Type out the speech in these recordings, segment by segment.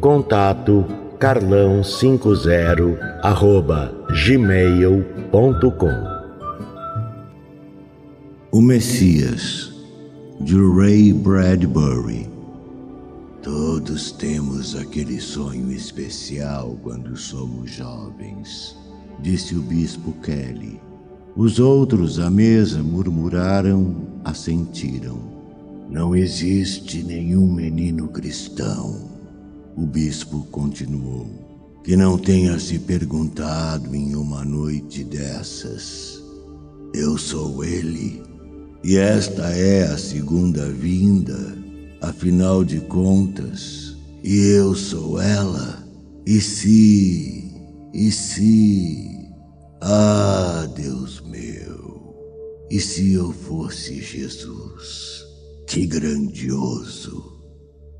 Contato carlão50 arroba gmail.com O Messias, de Ray Bradbury. Todos temos aquele sonho especial quando somos jovens, disse o bispo Kelly. Os outros à mesa murmuraram, assentiram. Não existe nenhum menino cristão o bispo continuou, que não tenha se perguntado em uma noite dessas. Eu sou ele, e esta é a segunda vinda, afinal de contas, e eu sou ela. E se, e se, ah, Deus meu, e se eu fosse Jesus? Que grandioso!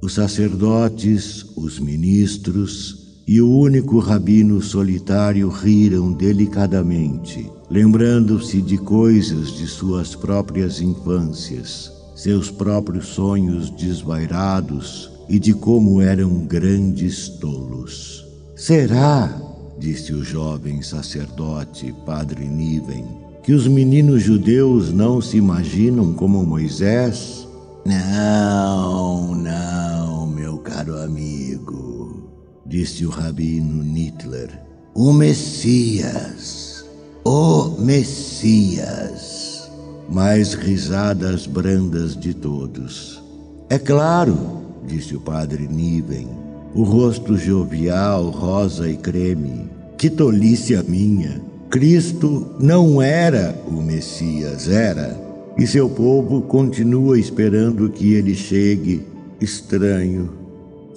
Os sacerdotes, os ministros e o único rabino solitário riram delicadamente, lembrando-se de coisas de suas próprias infâncias, seus próprios sonhos desvairados e de como eram grandes tolos. Será, disse o jovem sacerdote, padre Niven, que os meninos judeus não se imaginam como Moisés? Não, não, meu caro amigo, disse o rabino Nittler. O Messias, o Messias. Mais risadas brandas de todos. É claro, disse o padre Niven, o rosto jovial, rosa e creme. Que tolice a minha! Cristo não era o Messias, era e seu povo continua esperando que ele chegue. Estranho.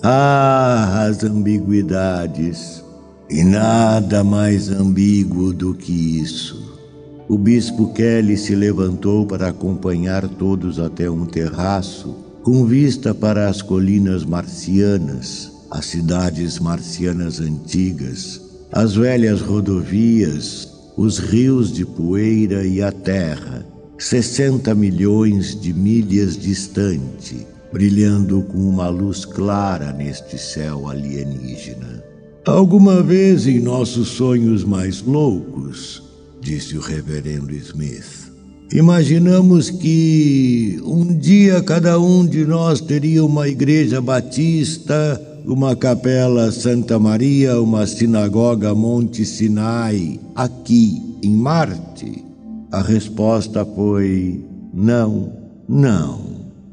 Ah, as ambiguidades! E nada mais ambíguo do que isso. O bispo Kelly se levantou para acompanhar todos até um terraço, com vista para as colinas marcianas, as cidades marcianas antigas, as velhas rodovias, os rios de poeira e a terra 60 milhões de milhas distante, brilhando com uma luz clara neste céu alienígena. Alguma vez em nossos sonhos mais loucos, disse o reverendo Smith, imaginamos que um dia cada um de nós teria uma igreja batista, uma capela Santa Maria, uma sinagoga Monte Sinai, aqui em Marte a resposta foi não, não,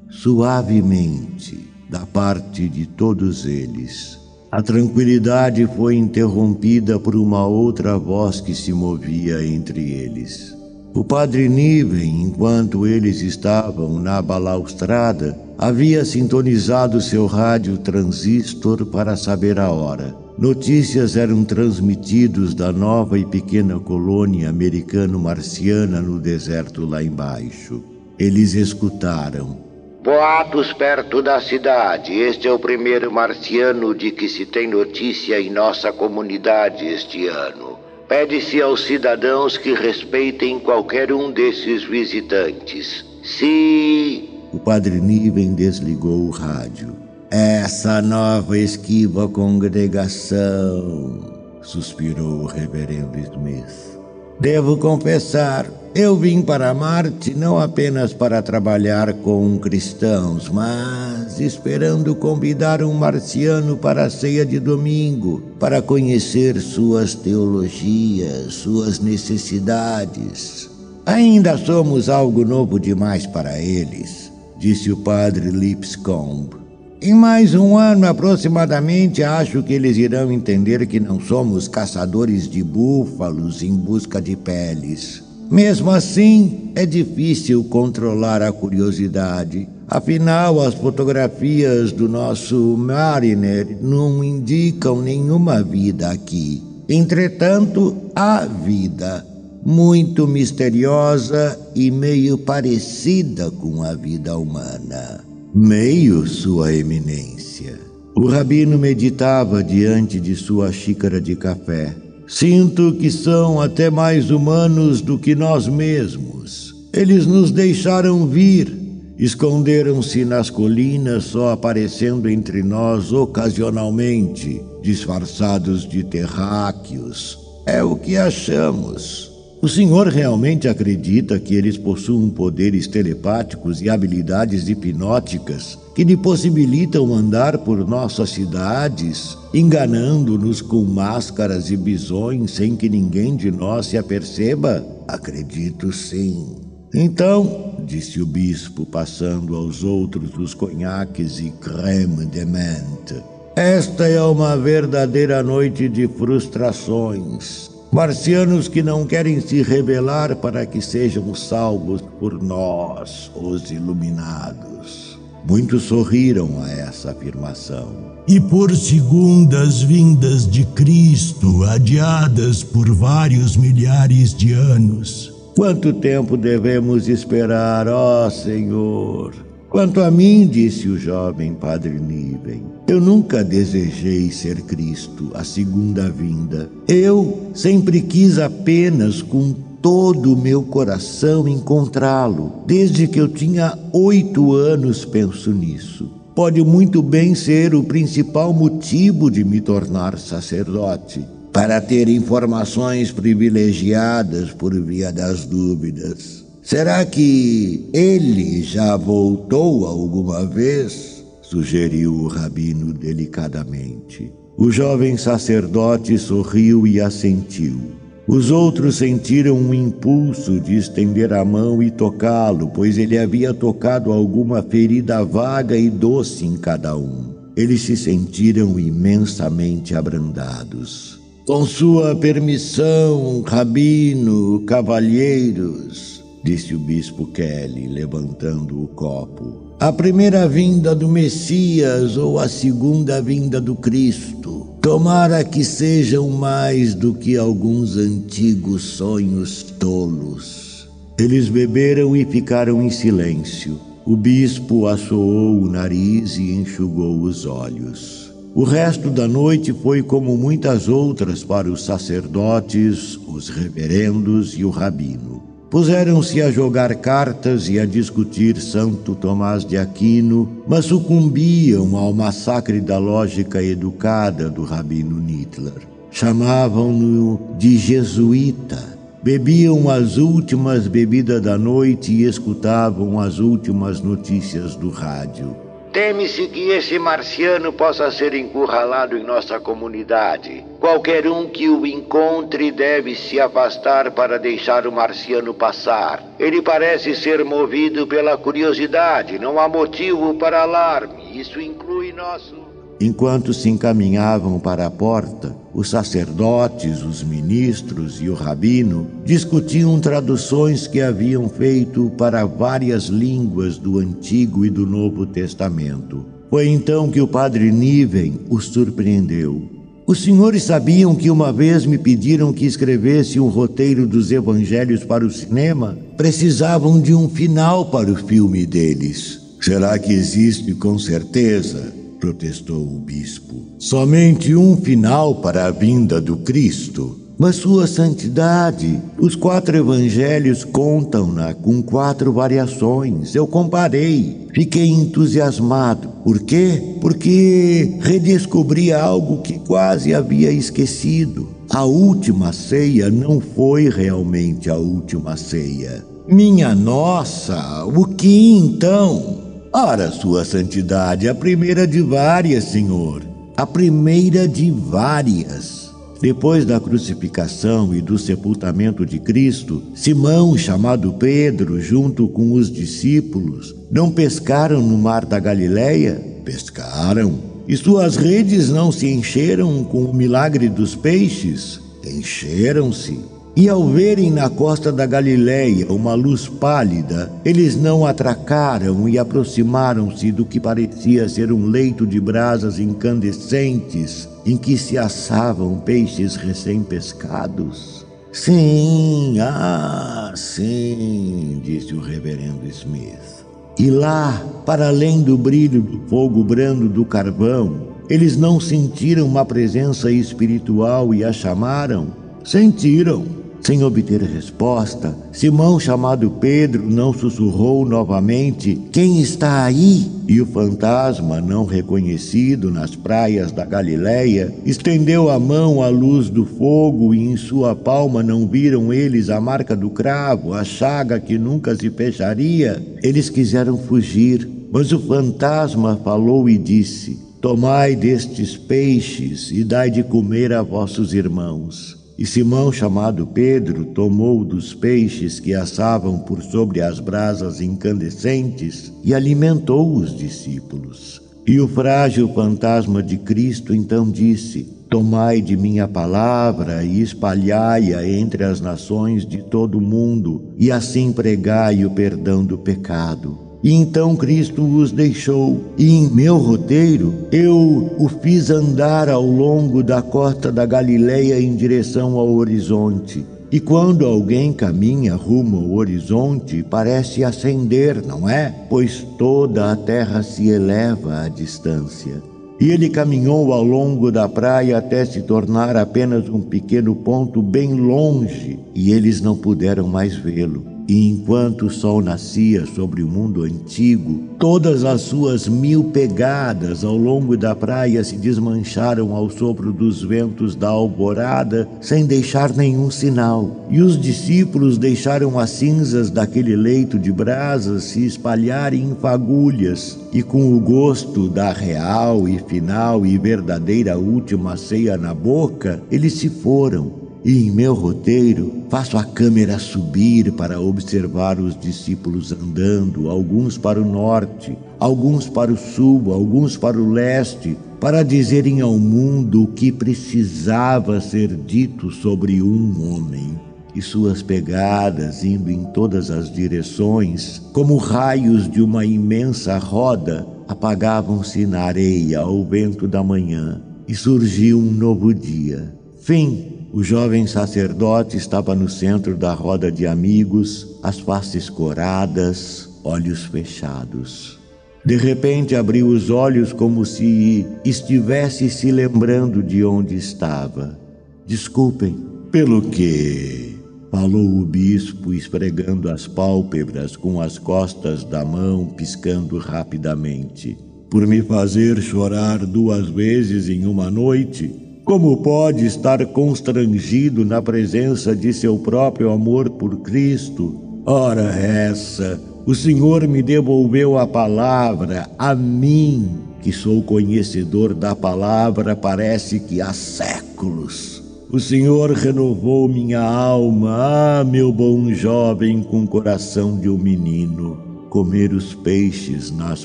suavemente, da parte de todos eles. A tranquilidade foi interrompida por uma outra voz que se movia entre eles. O padre Niven, enquanto eles estavam na balaustrada, havia sintonizado seu rádio transistor para saber a hora. Notícias eram transmitidos da nova e pequena colônia americano-marciana no deserto lá embaixo. Eles escutaram. Boatos perto da cidade. Este é o primeiro marciano de que se tem notícia em nossa comunidade este ano. Pede-se aos cidadãos que respeitem qualquer um desses visitantes. Se. O padre Niven desligou o rádio. Essa nova esquiva congregação, suspirou o reverendo Smith. Devo confessar, eu vim para Marte não apenas para trabalhar com cristãos, mas esperando convidar um marciano para a ceia de domingo, para conhecer suas teologias, suas necessidades. Ainda somos algo novo demais para eles, disse o padre Lipscomb. Em mais um ano aproximadamente, acho que eles irão entender que não somos caçadores de búfalos em busca de peles. Mesmo assim, é difícil controlar a curiosidade. Afinal, as fotografias do nosso Mariner não indicam nenhuma vida aqui. Entretanto, há vida muito misteriosa e meio parecida com a vida humana. Meio, Sua Eminência. O rabino meditava diante de sua xícara de café. Sinto que são até mais humanos do que nós mesmos. Eles nos deixaram vir, esconderam-se nas colinas, só aparecendo entre nós ocasionalmente, disfarçados de terráqueos. É o que achamos. O senhor realmente acredita que eles possuem poderes telepáticos e habilidades hipnóticas que lhe possibilitam andar por nossas cidades, enganando-nos com máscaras e bisões sem que ninguém de nós se aperceba? Acredito sim. Então, disse o bispo, passando aos outros os conhaques e creme de menthe, esta é uma verdadeira noite de frustrações. Marcianos que não querem se rebelar para que sejam salvos por nós, os iluminados. Muitos sorriram a essa afirmação. E por segundas vindas de Cristo, adiadas por vários milhares de anos. Quanto tempo devemos esperar, ó Senhor? Quanto a mim, disse o jovem padre Niven, eu nunca desejei ser Cristo, a segunda vinda. Eu sempre quis apenas com todo o meu coração encontrá-lo. Desde que eu tinha oito anos penso nisso. Pode muito bem ser o principal motivo de me tornar sacerdote, para ter informações privilegiadas por via das dúvidas. Será que ele já voltou alguma vez? Sugeriu o rabino delicadamente. O jovem sacerdote sorriu e assentiu. Os outros sentiram um impulso de estender a mão e tocá-lo, pois ele havia tocado alguma ferida vaga e doce em cada um. Eles se sentiram imensamente abrandados. Com sua permissão, rabino, cavalheiros, disse o bispo Kelly, levantando o copo. A primeira vinda do Messias ou a segunda vinda do Cristo. Tomara que sejam mais do que alguns antigos sonhos tolos. Eles beberam e ficaram em silêncio. O bispo assoou o nariz e enxugou os olhos. O resto da noite foi como muitas outras para os sacerdotes, os reverendos e o rabino. Puseram-se a jogar cartas e a discutir Santo Tomás de Aquino, mas sucumbiam ao massacre da lógica educada do rabino Nittler. Chamavam-no de jesuíta. Bebiam as últimas bebidas da noite e escutavam as últimas notícias do rádio. Teme-se que esse marciano possa ser encurralado em nossa comunidade. Qualquer um que o encontre deve se afastar para deixar o marciano passar. Ele parece ser movido pela curiosidade, não há motivo para alarme. Isso inclui nosso. Enquanto se encaminhavam para a porta, os sacerdotes, os ministros e o rabino discutiam traduções que haviam feito para várias línguas do Antigo e do Novo Testamento. Foi então que o padre Niven os surpreendeu. Os senhores sabiam que uma vez me pediram que escrevesse um roteiro dos evangelhos para o cinema? Precisavam de um final para o filme deles. Será que existe com certeza? Protestou o bispo. Somente um final para a vinda do Cristo. Mas, Sua Santidade, os quatro evangelhos contam-na com quatro variações. Eu comparei. Fiquei entusiasmado. Por quê? Porque redescobri algo que quase havia esquecido. A última ceia não foi realmente a última ceia. Minha nossa, o que então? Ora, Sua Santidade, a primeira de várias, Senhor. A primeira de várias. Depois da crucificação e do sepultamento de Cristo, Simão, chamado Pedro, junto com os discípulos, não pescaram no mar da Galileia? Pescaram. E suas redes não se encheram com o milagre dos peixes? Encheram-se. E ao verem na costa da Galileia uma luz pálida, eles não atracaram e aproximaram-se do que parecia ser um leito de brasas incandescentes em que se assavam peixes recém-pescados. Sim, ah, sim, disse o reverendo Smith. E lá, para além do brilho do fogo brando do carvão, eles não sentiram uma presença espiritual e a chamaram? Sentiram sem obter resposta, Simão, chamado Pedro, não sussurrou novamente: Quem está aí? E o fantasma, não reconhecido nas praias da Galileia, estendeu a mão à luz do fogo e em sua palma não viram eles a marca do cravo, a chaga que nunca se fecharia. Eles quiseram fugir, mas o fantasma falou e disse: Tomai destes peixes e dai de comer a vossos irmãos. E Simão, chamado Pedro, tomou dos peixes que assavam por sobre as brasas incandescentes e alimentou os discípulos. E o frágil fantasma de Cristo então disse: Tomai de minha palavra e espalhai-a entre as nações de todo o mundo, e assim pregai o perdão do pecado. E então Cristo os deixou, e em meu roteiro eu o fiz andar ao longo da costa da Galileia em direção ao horizonte. E quando alguém caminha rumo ao horizonte, parece ascender, não é? Pois toda a terra se eleva à distância. E ele caminhou ao longo da praia até se tornar apenas um pequeno ponto bem longe, e eles não puderam mais vê-lo. E enquanto o sol nascia sobre o mundo antigo, todas as suas mil pegadas ao longo da praia se desmancharam ao sopro dos ventos da alvorada, sem deixar nenhum sinal. E os discípulos deixaram as cinzas daquele leito de brasas se espalharem em fagulhas, e com o gosto da real e final e verdadeira última ceia na boca, eles se foram e em meu roteiro, faço a câmera subir para observar os discípulos andando, alguns para o norte, alguns para o sul, alguns para o leste, para dizerem ao mundo o que precisava ser dito sobre um homem. E suas pegadas, indo em todas as direções, como raios de uma imensa roda, apagavam-se na areia ao vento da manhã, e surgiu um novo dia. Fim o jovem sacerdote estava no centro da roda de amigos, as faces coradas, olhos fechados. De repente abriu os olhos como se estivesse se lembrando de onde estava. Desculpem, pelo que? Falou o bispo, esfregando as pálpebras com as costas da mão, piscando rapidamente. Por me fazer chorar duas vezes em uma noite? Como pode estar constrangido na presença de seu próprio amor por Cristo? Ora, essa, o Senhor me devolveu a palavra, a mim, que sou conhecedor da palavra, parece que há séculos. O Senhor renovou minha alma, ah, meu bom jovem com coração de um menino. Comer os peixes nas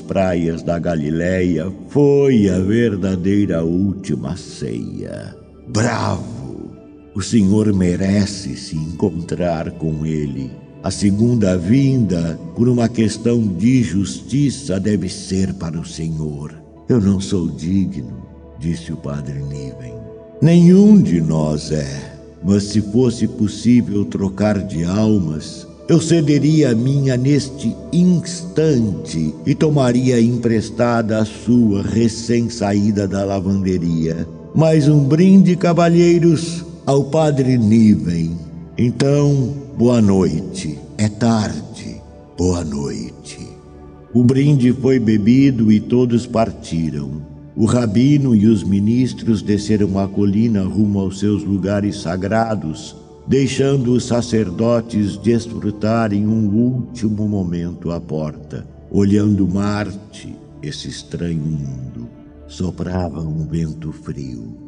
praias da Galileia foi a verdadeira última ceia. Bravo! O Senhor merece se encontrar com ele. A segunda vinda, por uma questão de justiça, deve ser para o Senhor. Eu não sou digno, disse o padre Niven. Nenhum de nós é. Mas se fosse possível trocar de almas, eu cederia a minha neste instante e tomaria emprestada a sua recém-saída da lavanderia. Mais um brinde, cavalheiros, ao Padre Niven. Então, boa noite. É tarde. Boa noite. O brinde foi bebido e todos partiram. O rabino e os ministros desceram a colina rumo aos seus lugares sagrados deixando os sacerdotes desfrutarem um último momento à porta, olhando Marte, esse estranho mundo. Soprava um vento frio.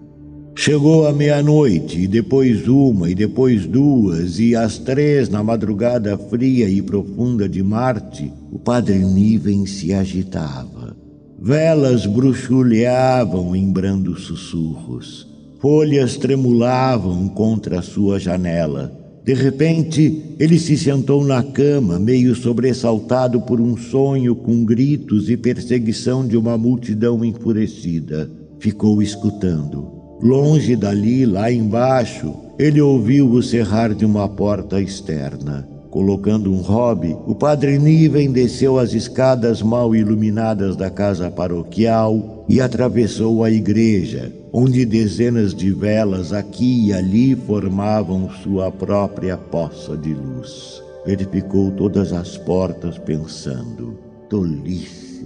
Chegou a meia-noite, e depois uma, e depois duas, e às três, na madrugada fria e profunda de Marte, o padre Niven se agitava. Velas bruxuleavam em brandos sussurros. Folhas tremulavam contra a sua janela. De repente, ele se sentou na cama, meio sobressaltado por um sonho com gritos e perseguição de uma multidão enfurecida. Ficou escutando. Longe dali, lá embaixo, ele ouviu o cerrar de uma porta externa. Colocando um hobby, o padre Niven desceu as escadas mal iluminadas da casa paroquial e atravessou a igreja, onde dezenas de velas aqui e ali formavam sua própria poça de luz. Verificou todas as portas pensando: tolice!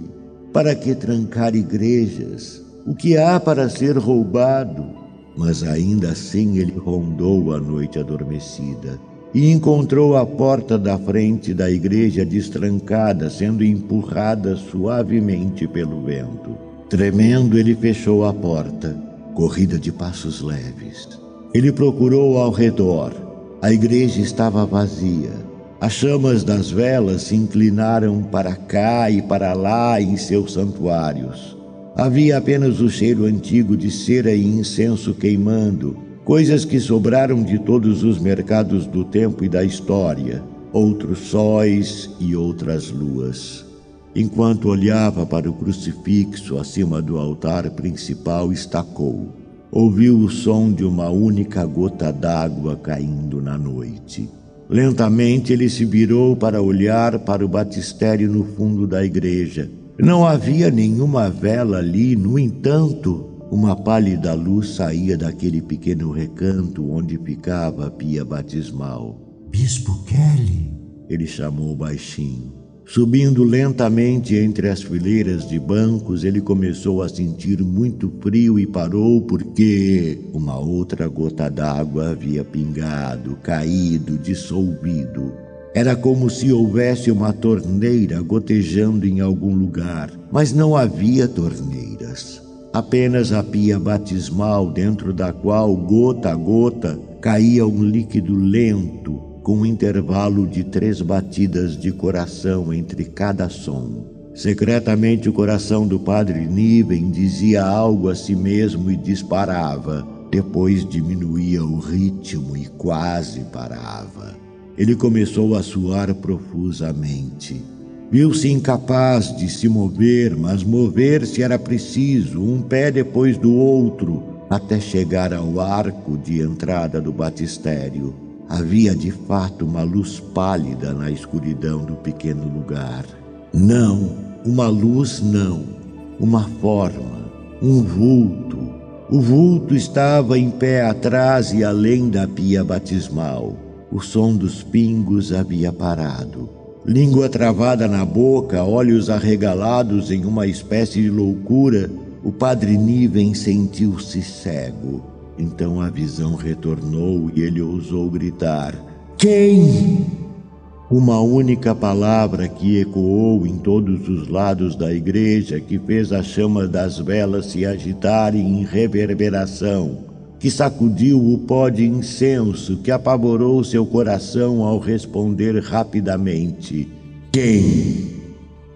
Para que trancar igrejas? O que há para ser roubado? Mas ainda assim ele rondou a noite adormecida e encontrou a porta da frente da igreja destrancada, sendo empurrada suavemente pelo vento. Tremendo, ele fechou a porta, corrida de passos leves. Ele procurou ao redor. A igreja estava vazia. As chamas das velas se inclinaram para cá e para lá em seus santuários. Havia apenas o cheiro antigo de cera e incenso queimando, coisas que sobraram de todos os mercados do tempo e da história, outros sóis e outras luas. Enquanto olhava para o crucifixo acima do altar principal, estacou. Ouviu o som de uma única gota d'água caindo na noite. Lentamente ele se virou para olhar para o batistério no fundo da igreja não havia nenhuma vela ali, no entanto, uma pálida luz saía daquele pequeno recanto onde ficava a pia batismal. Bispo Kelly, ele chamou baixinho. Subindo lentamente entre as fileiras de bancos, ele começou a sentir muito frio e parou porque uma outra gota d'água havia pingado, caído, dissolvido era como se houvesse uma torneira gotejando em algum lugar, mas não havia torneiras. Apenas a pia batismal dentro da qual, gota a gota, caía um líquido lento, com um intervalo de três batidas de coração entre cada som. Secretamente, o coração do padre Niven dizia algo a si mesmo e disparava. Depois diminuía o ritmo e quase parava. Ele começou a suar profusamente. Viu-se incapaz de se mover, mas mover-se era preciso, um pé depois do outro, até chegar ao arco de entrada do batistério. Havia de fato uma luz pálida na escuridão do pequeno lugar. Não, uma luz não, uma forma, um vulto. O vulto estava em pé atrás e além da pia batismal. O som dos pingos havia parado. Língua travada na boca, olhos arregalados em uma espécie de loucura, o padre Niven sentiu-se cego. Então a visão retornou e ele ousou gritar: Quem? Uma única palavra que ecoou em todos os lados da igreja, que fez as chamas das velas se agitarem em reverberação que sacudiu o pó de incenso, que apavorou seu coração ao responder rapidamente: Quem?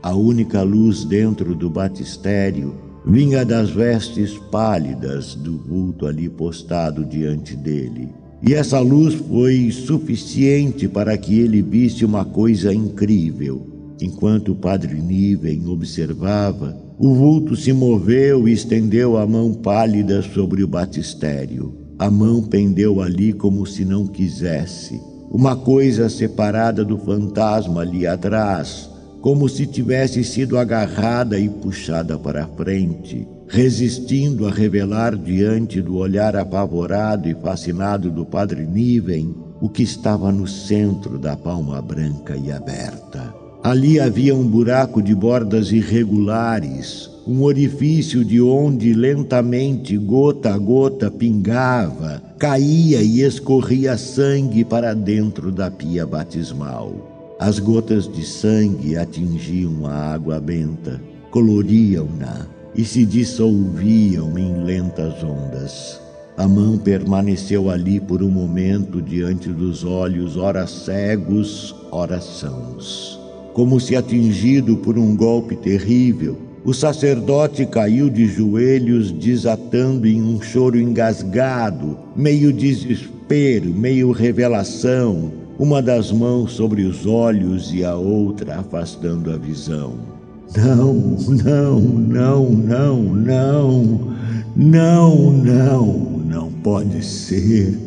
A única luz dentro do batistério vinha das vestes pálidas do vulto ali postado diante dele. E essa luz foi suficiente para que ele visse uma coisa incrível. Enquanto o padre Niven observava, o vulto se moveu e estendeu a mão pálida sobre o batistério. A mão pendeu ali como se não quisesse. Uma coisa separada do fantasma ali atrás, como se tivesse sido agarrada e puxada para frente, resistindo a revelar diante do olhar apavorado e fascinado do padre Niven o que estava no centro da palma branca e aberta. Ali havia um buraco de bordas irregulares, um orifício de onde lentamente, gota a gota, pingava, caía e escorria sangue para dentro da pia batismal. As gotas de sangue atingiam a água benta, coloriam-na e se dissolviam em lentas ondas. A mão permaneceu ali por um momento diante dos olhos, ora cegos, ora sãos. Como se atingido por um golpe terrível, o sacerdote caiu de joelhos, desatando em um choro engasgado, meio desespero, meio revelação, uma das mãos sobre os olhos e a outra afastando a visão. Não, não, não, não, não, não, não, não pode ser.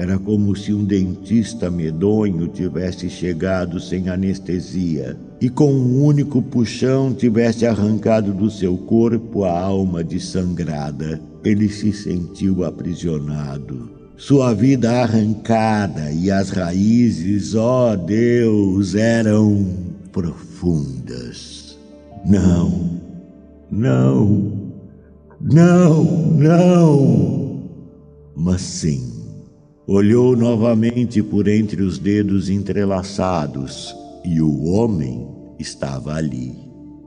Era como se um dentista medonho tivesse chegado sem anestesia e, com um único puxão, tivesse arrancado do seu corpo a alma dessangrada. Ele se sentiu aprisionado sua vida arrancada e as raízes, ó oh Deus, eram profundas. Não, não, não, não. Mas sim, olhou novamente por entre os dedos entrelaçados e o homem estava ali.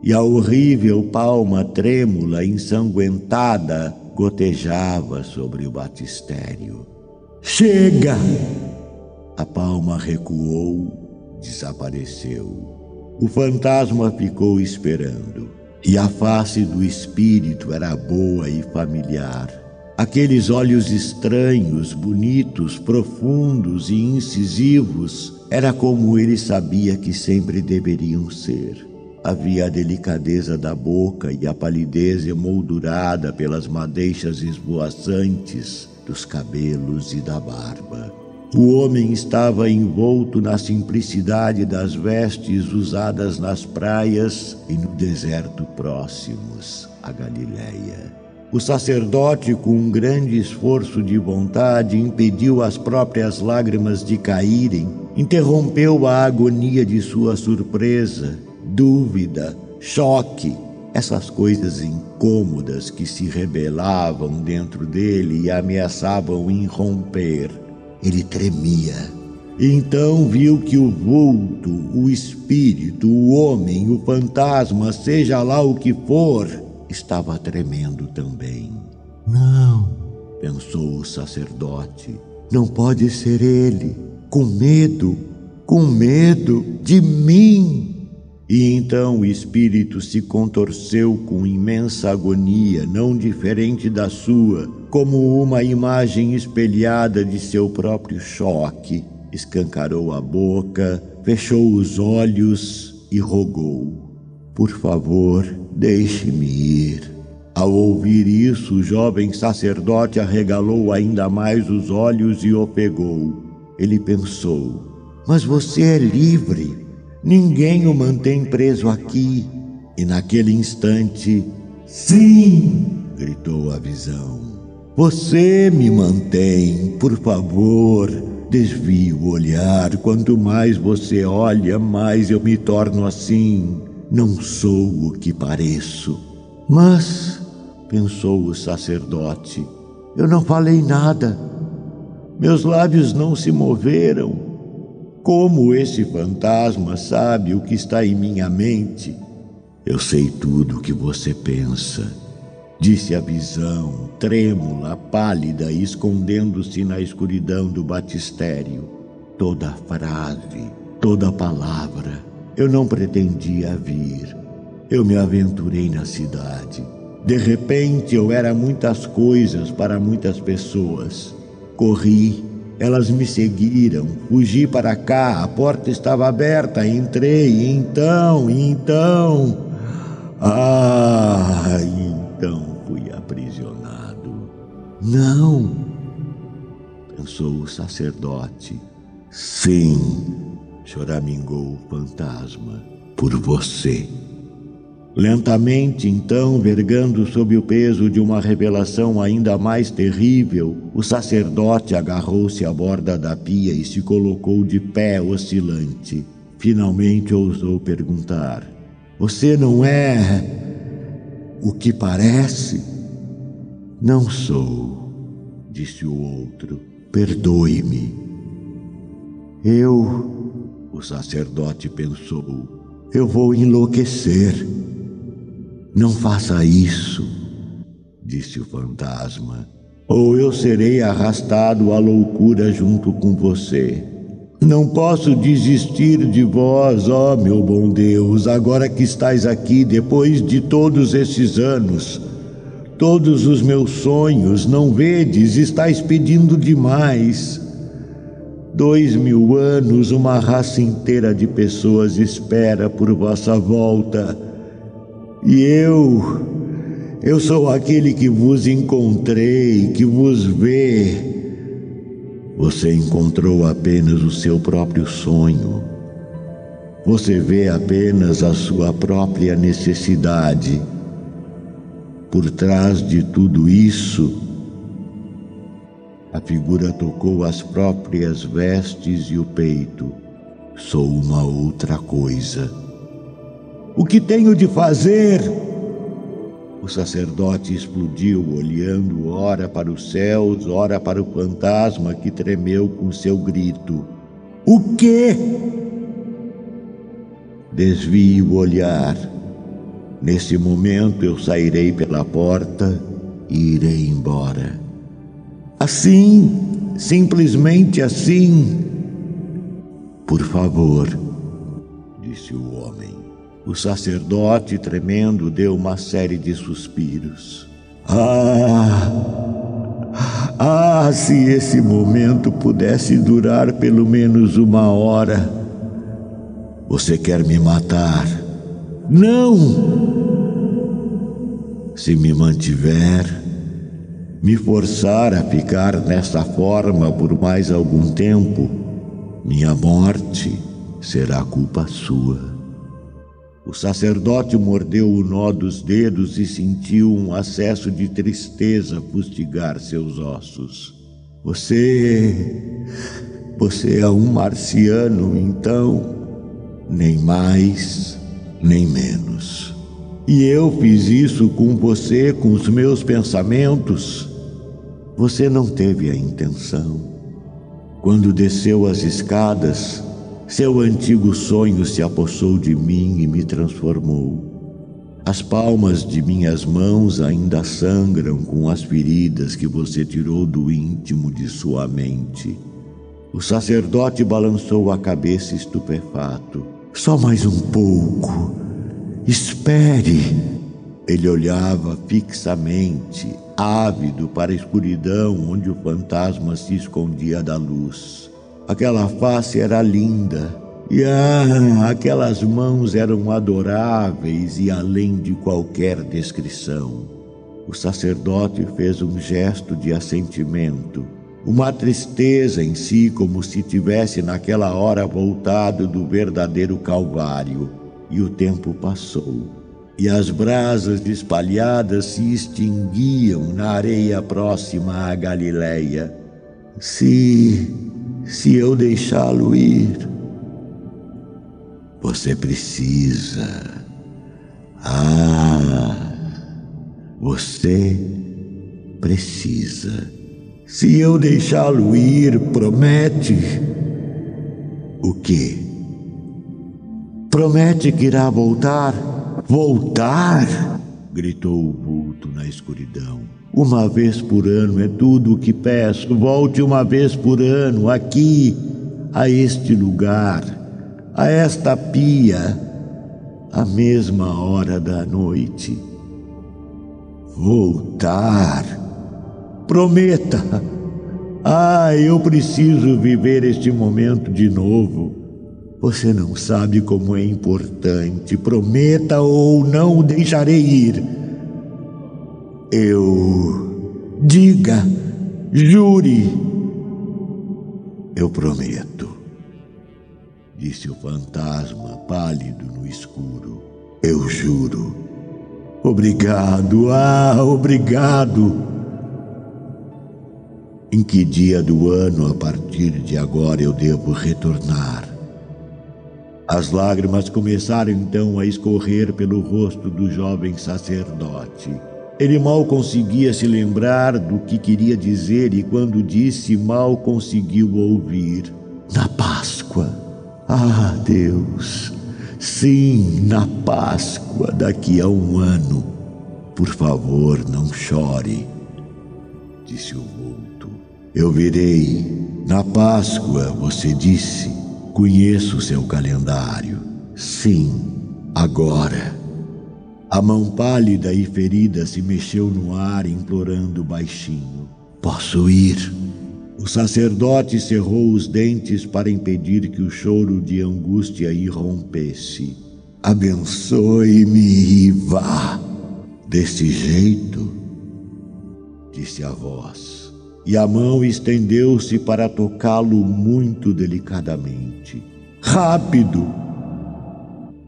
E a horrível palma trêmula, ensanguentada, gotejava sobre o batistério. Chega! A palma recuou, desapareceu. O fantasma ficou esperando. E a face do espírito era boa e familiar. Aqueles olhos estranhos, bonitos, profundos e incisivos, era como ele sabia que sempre deveriam ser. Havia a delicadeza da boca e a palidez emoldurada pelas madeixas esvoaçantes dos cabelos e da barba. O homem estava envolto na simplicidade das vestes usadas nas praias e no deserto próximos à Galiléia. O sacerdote, com um grande esforço de vontade, impediu as próprias lágrimas de caírem, interrompeu a agonia de sua surpresa, dúvida, choque essas coisas incômodas que se rebelavam dentro dele e ameaçavam irromper. Ele tremia. Então viu que o vulto, o espírito, o homem, o fantasma, seja lá o que for, estava tremendo também. Não, pensou o sacerdote, não pode ser ele. Com medo, com medo de mim. E então o espírito se contorceu com imensa agonia, não diferente da sua, como uma imagem espelhada de seu próprio choque. Escancarou a boca, fechou os olhos e rogou: Por favor, deixe-me ir. Ao ouvir isso, o jovem sacerdote arregalou ainda mais os olhos e o pegou. Ele pensou: Mas você é livre. Ninguém o mantém preso aqui. E naquele instante, sim, gritou a visão. Você me mantém, por favor. Desvie o olhar. Quanto mais você olha, mais eu me torno assim. Não sou o que pareço. Mas, pensou o sacerdote, eu não falei nada. Meus lábios não se moveram. Como esse fantasma sabe o que está em minha mente? Eu sei tudo o que você pensa, disse a visão, trêmula, pálida, escondendo-se na escuridão do batistério. Toda frase, toda palavra. Eu não pretendia vir. Eu me aventurei na cidade. De repente eu era muitas coisas para muitas pessoas. Corri, elas me seguiram, fugi para cá, a porta estava aberta, entrei, então, então. Ah, então fui aprisionado. Não, pensou o sacerdote. Sim, choramingou o fantasma, por você. Lentamente, então, vergando sob o peso de uma revelação ainda mais terrível, o sacerdote agarrou-se à borda da pia e se colocou de pé, oscilante. Finalmente ousou perguntar: Você não é o que parece? Não sou, disse o outro. Perdoe-me. Eu, o sacerdote pensou, eu vou enlouquecer. Não faça isso, disse o fantasma. ou eu serei arrastado à loucura junto com você. Não posso desistir de vós, ó meu bom Deus, agora que estais aqui, depois de todos esses anos. Todos os meus sonhos, não vedes, estáis pedindo demais. Dois mil anos, uma raça inteira de pessoas espera por vossa volta. E eu, eu sou aquele que vos encontrei, que vos vê você encontrou apenas o seu próprio sonho. Você vê apenas a sua própria necessidade. Por trás de tudo isso, a figura tocou as próprias vestes e o peito. Sou uma outra coisa. O que tenho de fazer? O sacerdote explodiu, olhando ora para os céus, ora para o fantasma que tremeu com seu grito. O quê? Desvie o olhar. Nesse momento eu sairei pela porta e irei embora. Assim, simplesmente assim. Por favor, disse o homem. O sacerdote, tremendo, deu uma série de suspiros. Ah! Ah, se esse momento pudesse durar pelo menos uma hora. Você quer me matar? Não! Se me mantiver, me forçar a ficar nessa forma por mais algum tempo, minha morte será culpa sua. O sacerdote mordeu o nó dos dedos e sentiu um acesso de tristeza fustigar seus ossos. Você. Você é um marciano, então? Nem mais, nem menos. E eu fiz isso com você, com os meus pensamentos. Você não teve a intenção. Quando desceu as escadas, seu antigo sonho se apossou de mim e me transformou. As palmas de minhas mãos ainda sangram com as feridas que você tirou do íntimo de sua mente. O sacerdote balançou a cabeça estupefato. Só mais um pouco. Espere. Ele olhava fixamente, ávido para a escuridão onde o fantasma se escondia da luz. Aquela face era linda. E ah, aquelas mãos eram adoráveis e além de qualquer descrição. O sacerdote fez um gesto de assentimento, uma tristeza em si, como se tivesse naquela hora voltado do verdadeiro Calvário. E o tempo passou, e as brasas espalhadas se extinguiam na areia próxima à Galileia. Se se eu deixá-lo ir. Você precisa. Ah, você precisa. Se eu deixá-lo ir, promete. O quê? Promete que irá voltar? Voltar? gritou o vulto na escuridão. Uma vez por ano é tudo o que peço. Volte uma vez por ano aqui, a este lugar, a esta pia, à mesma hora da noite. Voltar. Prometa. Ah, eu preciso viver este momento de novo. Você não sabe como é importante. Prometa ou não o deixarei ir. Eu. Diga, jure. Eu prometo, disse o fantasma pálido no escuro. Eu juro. Obrigado, ah, obrigado. Em que dia do ano, a partir de agora, eu devo retornar? As lágrimas começaram então a escorrer pelo rosto do jovem sacerdote. Ele mal conseguia se lembrar do que queria dizer e, quando disse, mal conseguiu ouvir. Na Páscoa. Ah, Deus! Sim, na Páscoa, daqui a um ano. Por favor, não chore, disse o vulto. Eu virei. Na Páscoa, você disse. Conheço seu calendário. Sim, agora. A mão pálida e ferida se mexeu no ar, implorando baixinho: Posso ir? O sacerdote cerrou os dentes para impedir que o choro de angústia irrompesse. Abençoe-me e vá. Desse jeito, disse a voz, e a mão estendeu-se para tocá-lo muito delicadamente. Rápido!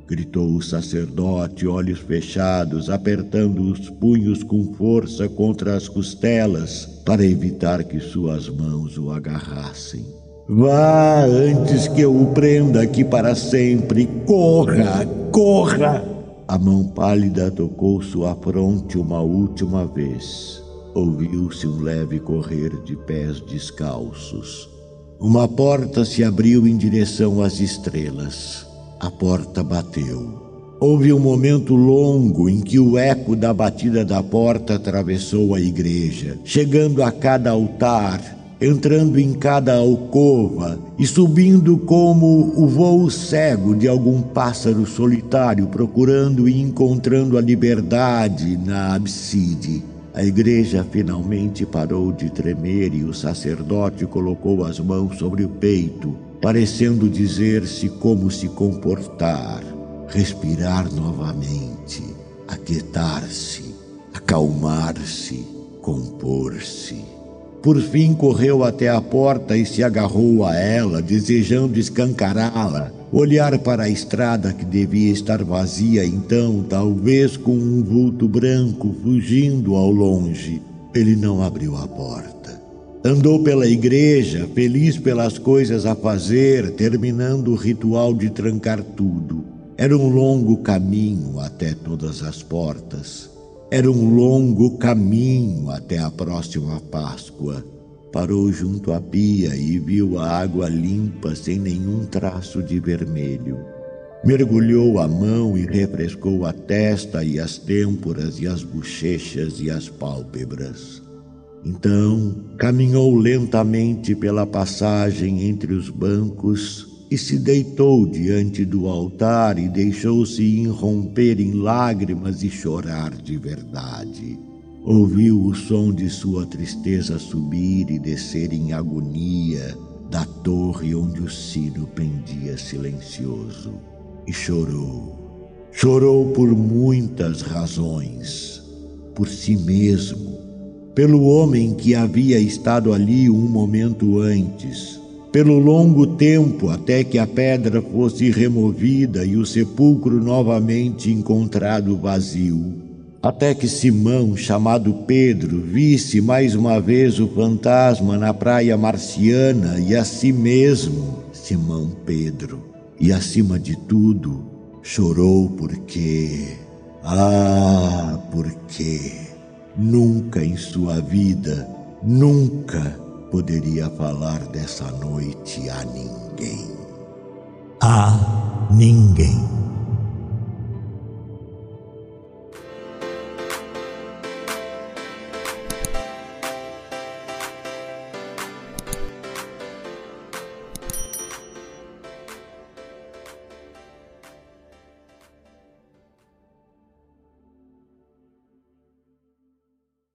gritou o sacerdote, olhos fechados, apertando os punhos com força contra as costelas para evitar que suas mãos o agarrassem. Vá antes que eu o prenda aqui para sempre. Corra, corra! A mão pálida tocou sua fronte uma última vez. Ouviu-se um leve correr de pés descalços. Uma porta se abriu em direção às estrelas. A porta bateu. Houve um momento longo em que o eco da batida da porta atravessou a igreja, chegando a cada altar, entrando em cada alcova e subindo como o voo cego de algum pássaro solitário procurando e encontrando a liberdade na abside. A igreja finalmente parou de tremer e o sacerdote colocou as mãos sobre o peito parecendo dizer-se como se comportar, respirar novamente, aquietar-se, acalmar-se, compor-se. Por fim correu até a porta e se agarrou a ela, desejando escancará-la, olhar para a estrada que devia estar vazia então, talvez com um vulto branco fugindo ao longe. Ele não abriu a porta. Andou pela igreja, feliz pelas coisas a fazer, terminando o ritual de trancar tudo. Era um longo caminho até todas as portas. Era um longo caminho até a próxima Páscoa. Parou junto à pia e viu a água limpa sem nenhum traço de vermelho. Mergulhou a mão e refrescou a testa e as têmporas e as bochechas e as pálpebras. Então caminhou lentamente pela passagem entre os bancos e se deitou diante do altar e deixou-se irromper em lágrimas e chorar de verdade. Ouviu o som de sua tristeza subir e descer em agonia da torre onde o sino pendia silencioso. E chorou. Chorou por muitas razões. Por si mesmo, pelo homem que havia estado ali um momento antes, pelo longo tempo até que a pedra fosse removida e o sepulcro novamente encontrado vazio, até que Simão, chamado Pedro, visse mais uma vez o fantasma na praia marciana e a si mesmo, Simão Pedro, e acima de tudo, chorou porque. Ah, porque Nunca em sua vida, nunca poderia falar dessa noite a ninguém. A ninguém.